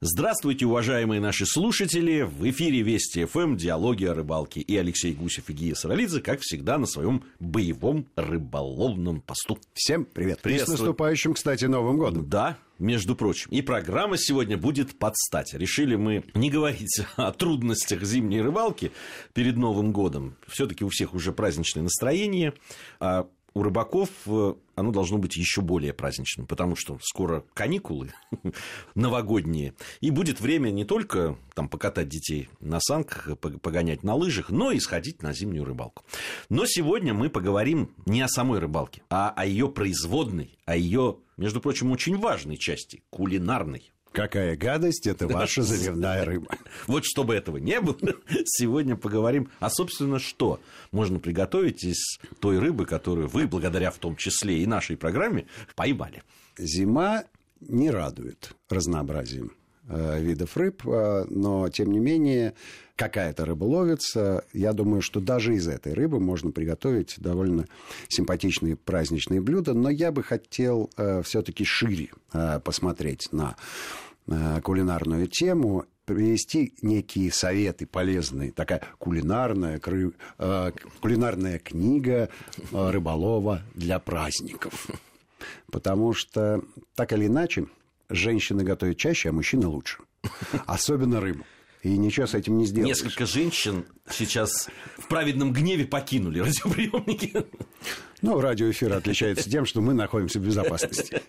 Здравствуйте, уважаемые наши слушатели! В эфире Вести ФМ, диалоги о рыбалке. И Алексей Гусев и Гия Саралидзе, как всегда, на своем боевом рыболовном посту. Всем привет! И с наступающим, кстати, Новым годом! Да, между прочим. И программа сегодня будет под стать. Решили мы не говорить о трудностях зимней рыбалки перед Новым годом. Все-таки у всех уже праздничное настроение. А у рыбаков э, оно должно быть еще более праздничным, потому что скоро каникулы новогодние, и будет время не только там, покатать детей на санках, погонять на лыжах, но и сходить на зимнюю рыбалку. Но сегодня мы поговорим не о самой рыбалке, а о ее производной, о ее, между прочим, очень важной части, кулинарной. Какая гадость, это ваша заливная рыба. Вот чтобы этого не было, сегодня поговорим, а собственно что можно приготовить из той рыбы, которую вы, благодаря в том числе и нашей программе, поймали. Зима не радует разнообразием э, видов рыб, э, но тем не менее какая-то рыба ловится. Я думаю, что даже из этой рыбы можно приготовить довольно симпатичные праздничные блюда, но я бы хотел э, все-таки шире посмотреть на кулинарную тему, привести некие советы полезные, такая кулинарная, кры, э, кулинарная книга э, рыболова для праздников. Потому что, так или иначе, женщины готовят чаще, а мужчины лучше. Особенно рыбу. И ничего с этим не сделаешь. Несколько женщин сейчас в праведном гневе покинули радиоприемники. Ну, радиоэфир отличается тем, что мы находимся в безопасности.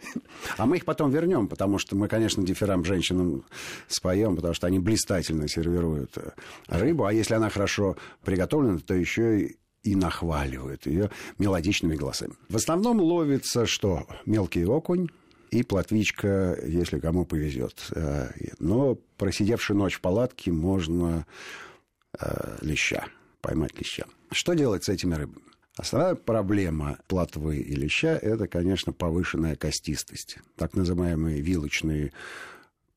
А мы их потом вернем, потому что мы, конечно, дифирам женщинам споем, потому что они блистательно сервируют рыбу. А если она хорошо приготовлена, то еще и и нахваливают ее мелодичными голосами. В основном ловится что? Мелкий окунь, и платвичка, если кому повезет. Э, но просидевший ночь в палатке можно э, леща, поймать леща. Что делать с этими рыбами? Основная проблема плотвы и леща – это, конечно, повышенная костистость. Так называемые вилочные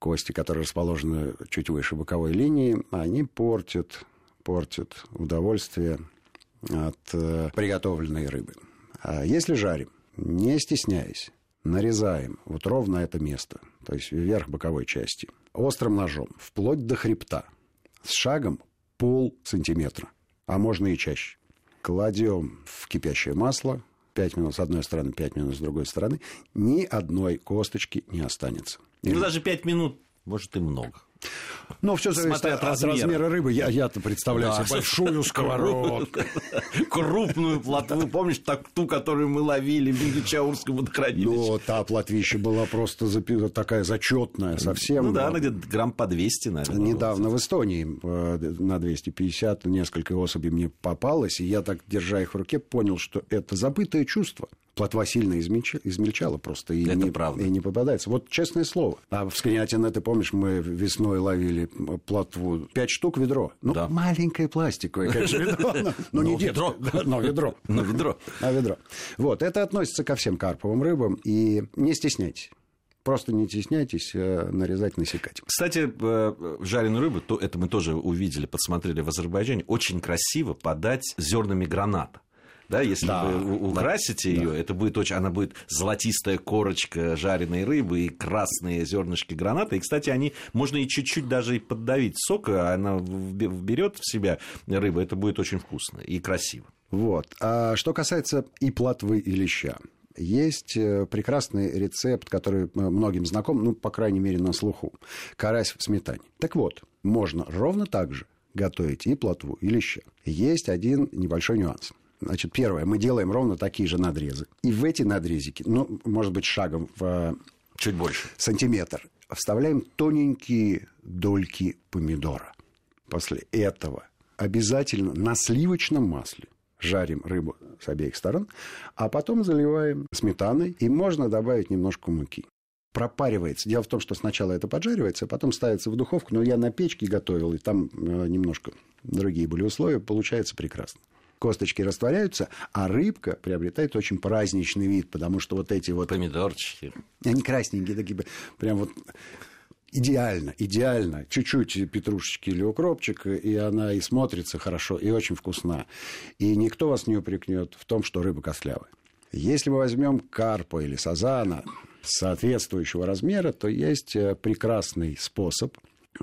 кости, которые расположены чуть выше боковой линии, они портят, портят удовольствие от э, приготовленной рыбы. А если жарим, не стесняясь, нарезаем вот ровно это место, то есть вверх боковой части, острым ножом, вплоть до хребта, с шагом пол сантиметра, а можно и чаще. Кладем в кипящее масло, 5 минут с одной стороны, 5 минут с другой стороны, ни одной косточки не останется. Ну, даже 5 минут, может, и много. Ну, все зависит от, от размера. размера рыбы. Я, я-то представляю да. себе большую сковородку. Крупную плотву. Помнишь так, ту, которую мы ловили в Мегачаурском водохранилище? Ну, та плотвища была просто такая зачетная совсем. Ну да, она где-то грамм по 200, наверное. Недавно в Эстонии э, на 250 несколько особей мне попалось, и я так, держа их в руке, понял, что это забытое чувство плотва сильно измельчала просто и, это не, правда. и не попадается. Вот честное слово. А в Сканятине, ты помнишь, мы весной ловили плотву пять штук ведро. Ну, да. маленькое пластиковое, конечно, ведро. Но не ведро. Но ведро. Но ведро. А ведро. Вот, это относится ко всем карповым рыбам. И не стесняйтесь. Просто не стесняйтесь э, нарезать, насекать. Кстати, э, жареную рыбу, то это мы тоже увидели, подсмотрели в Азербайджане, очень красиво подать зернами граната да, если да, вы украсите да, ее, да. это будет очень, она будет золотистая корочка жареной рыбы и красные зернышки граната. И, кстати, они можно и чуть-чуть даже и поддавить сока, она вберет в себя рыбу, это будет очень вкусно и красиво. Вот. А что касается и плотвы, и леща. Есть э, прекрасный рецепт, который э, многим знаком, ну, по крайней мере, на слуху. Карась в сметане. Так вот, можно ровно так же готовить и плотву, и леща. Есть один небольшой нюанс. Значит, первое, мы делаем ровно такие же надрезы. И в эти надрезики, ну, может быть, шагом в... Чуть больше. Сантиметр. Вставляем тоненькие дольки помидора. После этого обязательно на сливочном масле жарим рыбу с обеих сторон, а потом заливаем сметаной, и можно добавить немножко муки. Пропаривается. Дело в том, что сначала это поджаривается, а потом ставится в духовку, но я на печке готовил, и там э, немножко другие были условия, получается прекрасно косточки растворяются, а рыбка приобретает очень праздничный вид, потому что вот эти вот... Помидорчики. Они красненькие такие, прям вот идеально, идеально. Чуть-чуть петрушечки или укропчика, и она и смотрится хорошо, и очень вкусна. И никто вас не упрекнет в том, что рыба костлявая. Если мы возьмем карпа или сазана, соответствующего размера, то есть э, прекрасный способ,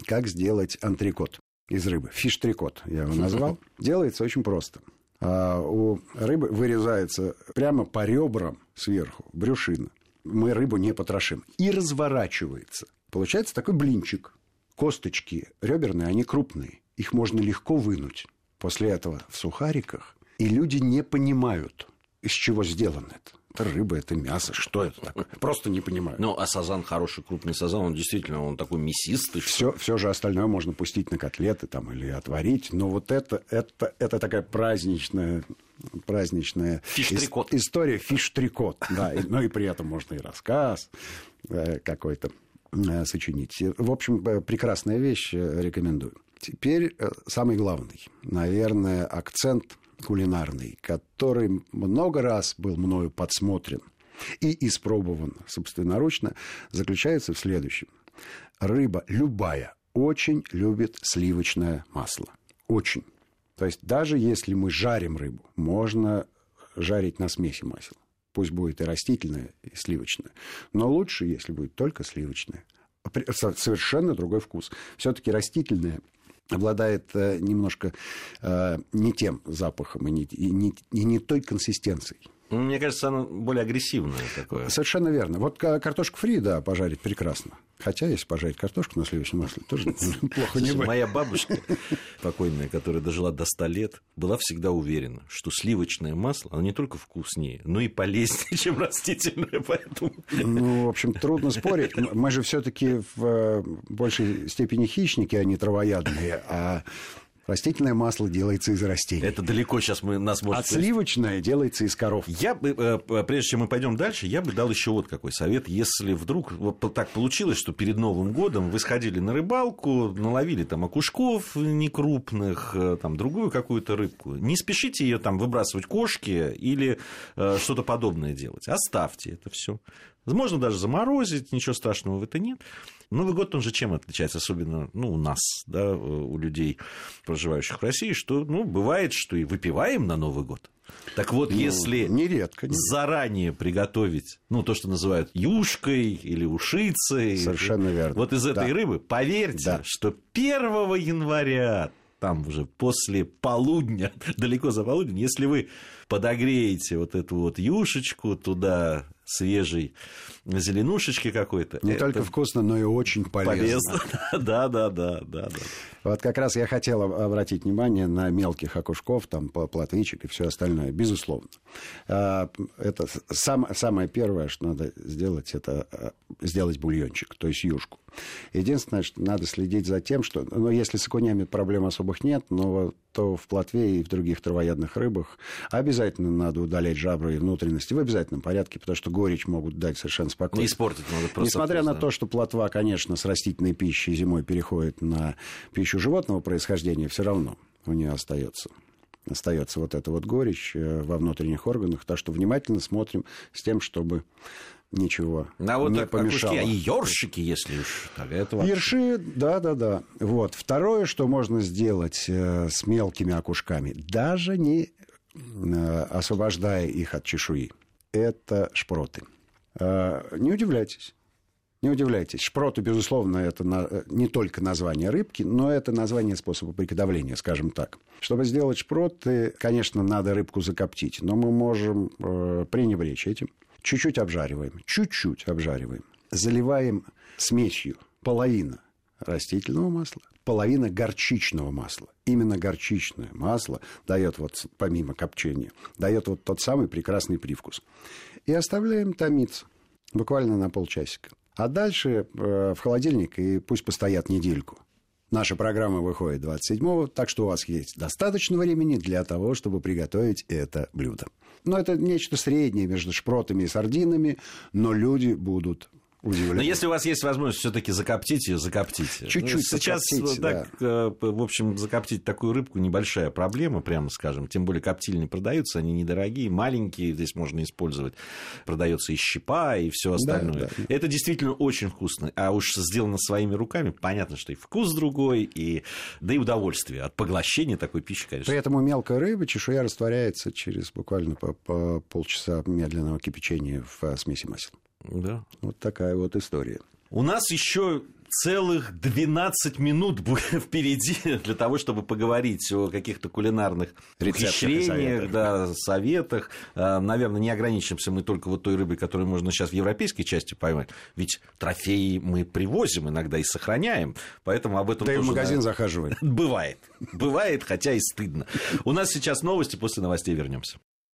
как сделать антрикот из рыбы. Фиш-трикот я его назвал. Делается очень просто. А у рыбы вырезается прямо по ребрам сверху брюшина. Мы рыбу не потрошим. И разворачивается. Получается такой блинчик. Косточки реберные, они крупные. Их можно легко вынуть. После этого в сухариках. И люди не понимают, из чего сделано это. Это рыба, это мясо, что это такое? Просто не понимаю. Ну, а сазан хороший, крупный сазан, он действительно, он такой мясистый. Все, все же остальное можно пустить на котлеты там, или отварить. Но вот это, это, это такая праздничная праздничная фиш-трикот. история фиш-трикот. Да, но и при этом можно и рассказ э, какой-то э, сочинить. В общем, э, прекрасная вещь, рекомендую. Теперь самый главный, наверное, акцент кулинарный, который много раз был мною подсмотрен и испробован собственноручно, заключается в следующем. Рыба любая очень любит сливочное масло. Очень. То есть даже если мы жарим рыбу, можно жарить на смеси масел. Пусть будет и растительное, и сливочное. Но лучше, если будет только сливочное. Совершенно другой вкус. Все-таки растительное обладает э, немножко э, не тем запахом и не, и, не, и не той консистенцией. Мне кажется, оно более агрессивное такое. Совершенно верно. Вот картошку фри, да, пожарить прекрасно. Хотя, если пожарить картошку на сливочном масле, тоже плохо не будет. Моя бабушка, покойная, которая дожила до 100 лет, была всегда уверена, что сливочное масло, оно не только вкуснее, но и полезнее, чем растительное. Поэтому... Ну, в общем, трудно спорить. Мы же все таки в э, большей степени хищники, а не травоядные. А Растительное масло делается из растений. Это далеко сейчас мы нас может... А сливочное делается из коров. Я бы, э, прежде чем мы пойдем дальше, я бы дал еще вот какой совет. Если вдруг вот так получилось, что перед Новым годом вы сходили на рыбалку, наловили там окушков некрупных, э, там другую какую-то рыбку, не спешите ее там выбрасывать кошки или э, что-то подобное делать. Оставьте это все. Можно даже заморозить, ничего страшного в это нет. Новый год, он же чем отличается, особенно ну, у нас, да, у людей, проживающих в России, что ну, бывает, что и выпиваем на Новый год. Так вот, ну, если нередко, нередко. заранее приготовить, ну, то, что называют юшкой или ушицей. Совершенно верно. Вот из этой да. рыбы, поверьте, да. что 1 января там уже после полудня, далеко за полудень, если вы подогреете вот эту вот юшечку, туда свежей зеленушечки какой-то. Не это... только вкусно, но и очень полезно. Полезно, да, да, да, да, да. Вот как раз я хотел обратить внимание на мелких окушков, там, плотвичек и все остальное, безусловно. А, это сам, самое первое, что надо сделать, это а, сделать бульончик, то есть юшку. Единственное, что надо следить за тем, что, ну, если с окунями проблем особых нет, но то в плотве и в других травоядных рыбах обязательно надо удалять жабры и внутренности в обязательном порядке, потому что горечь могут дать совершенно спокойно. Не испортить могут просто. Несмотря на то, что плотва, конечно, с растительной пищей зимой переходит на пищу животного происхождения, все равно у нее остается остается вот эта вот горечь э, во внутренних органах. Так что внимательно смотрим с тем, чтобы ничего а вот не так, помешало. А ёршики, если уж так, это вообще... Ерши, да-да-да. Вот. Второе, что можно сделать э, с мелкими окушками, даже не э, освобождая их от чешуи, это шпроты. Э, не удивляйтесь. Не удивляйтесь. Шпроты, безусловно, это на, не только название рыбки, но это название способа приготовления, скажем так. Чтобы сделать шпроты, конечно, надо рыбку закоптить, но мы можем э, пренебречь этим. Чуть-чуть обжариваем, чуть-чуть обжариваем. Заливаем смесью половина растительного масла, половина горчичного масла. Именно горчичное масло дает вот, помимо копчения, дает вот тот самый прекрасный привкус. И оставляем томиться буквально на полчасика. А дальше э, в холодильник и пусть постоят недельку. Наша программа выходит 27-го, так что у вас есть достаточно времени для того, чтобы приготовить это блюдо. Но это нечто среднее между шпротами и сардинами, но люди будут удивлены. Но если у вас есть возможность все-таки закоптить ее, закоптите. Чуть-чуть ну, Сейчас закоптить, так, да. Э, в общем, закоптить такую рыбку небольшая проблема, прямо скажем. Тем более коптильни продаются, они недорогие, маленькие, здесь можно использовать. Продается и щепа, и все остальное. Да, да. Это действительно очень вкусно. А уж сделано своими руками, понятно, что и вкус другой, и да и удовольствие от поглощения такой пищи, конечно. При этом у мелкой рыбы чешуя растворяется через буквально по, по полчаса медленного кипячения в смеси масел. Да. Вот такая вот история. У нас еще целых 12 минут впереди для того, чтобы поговорить о каких-то кулинарных ухищрениях, да, советах. А, наверное, не ограничимся мы только вот той рыбой, которую можно сейчас в европейской части поймать. Ведь трофеи мы привозим иногда и сохраняем. Поэтому об этом Да тоже, и в магазин да, захаживаем. Бывает. Бывает, хотя и стыдно. У нас сейчас новости, после новостей вернемся.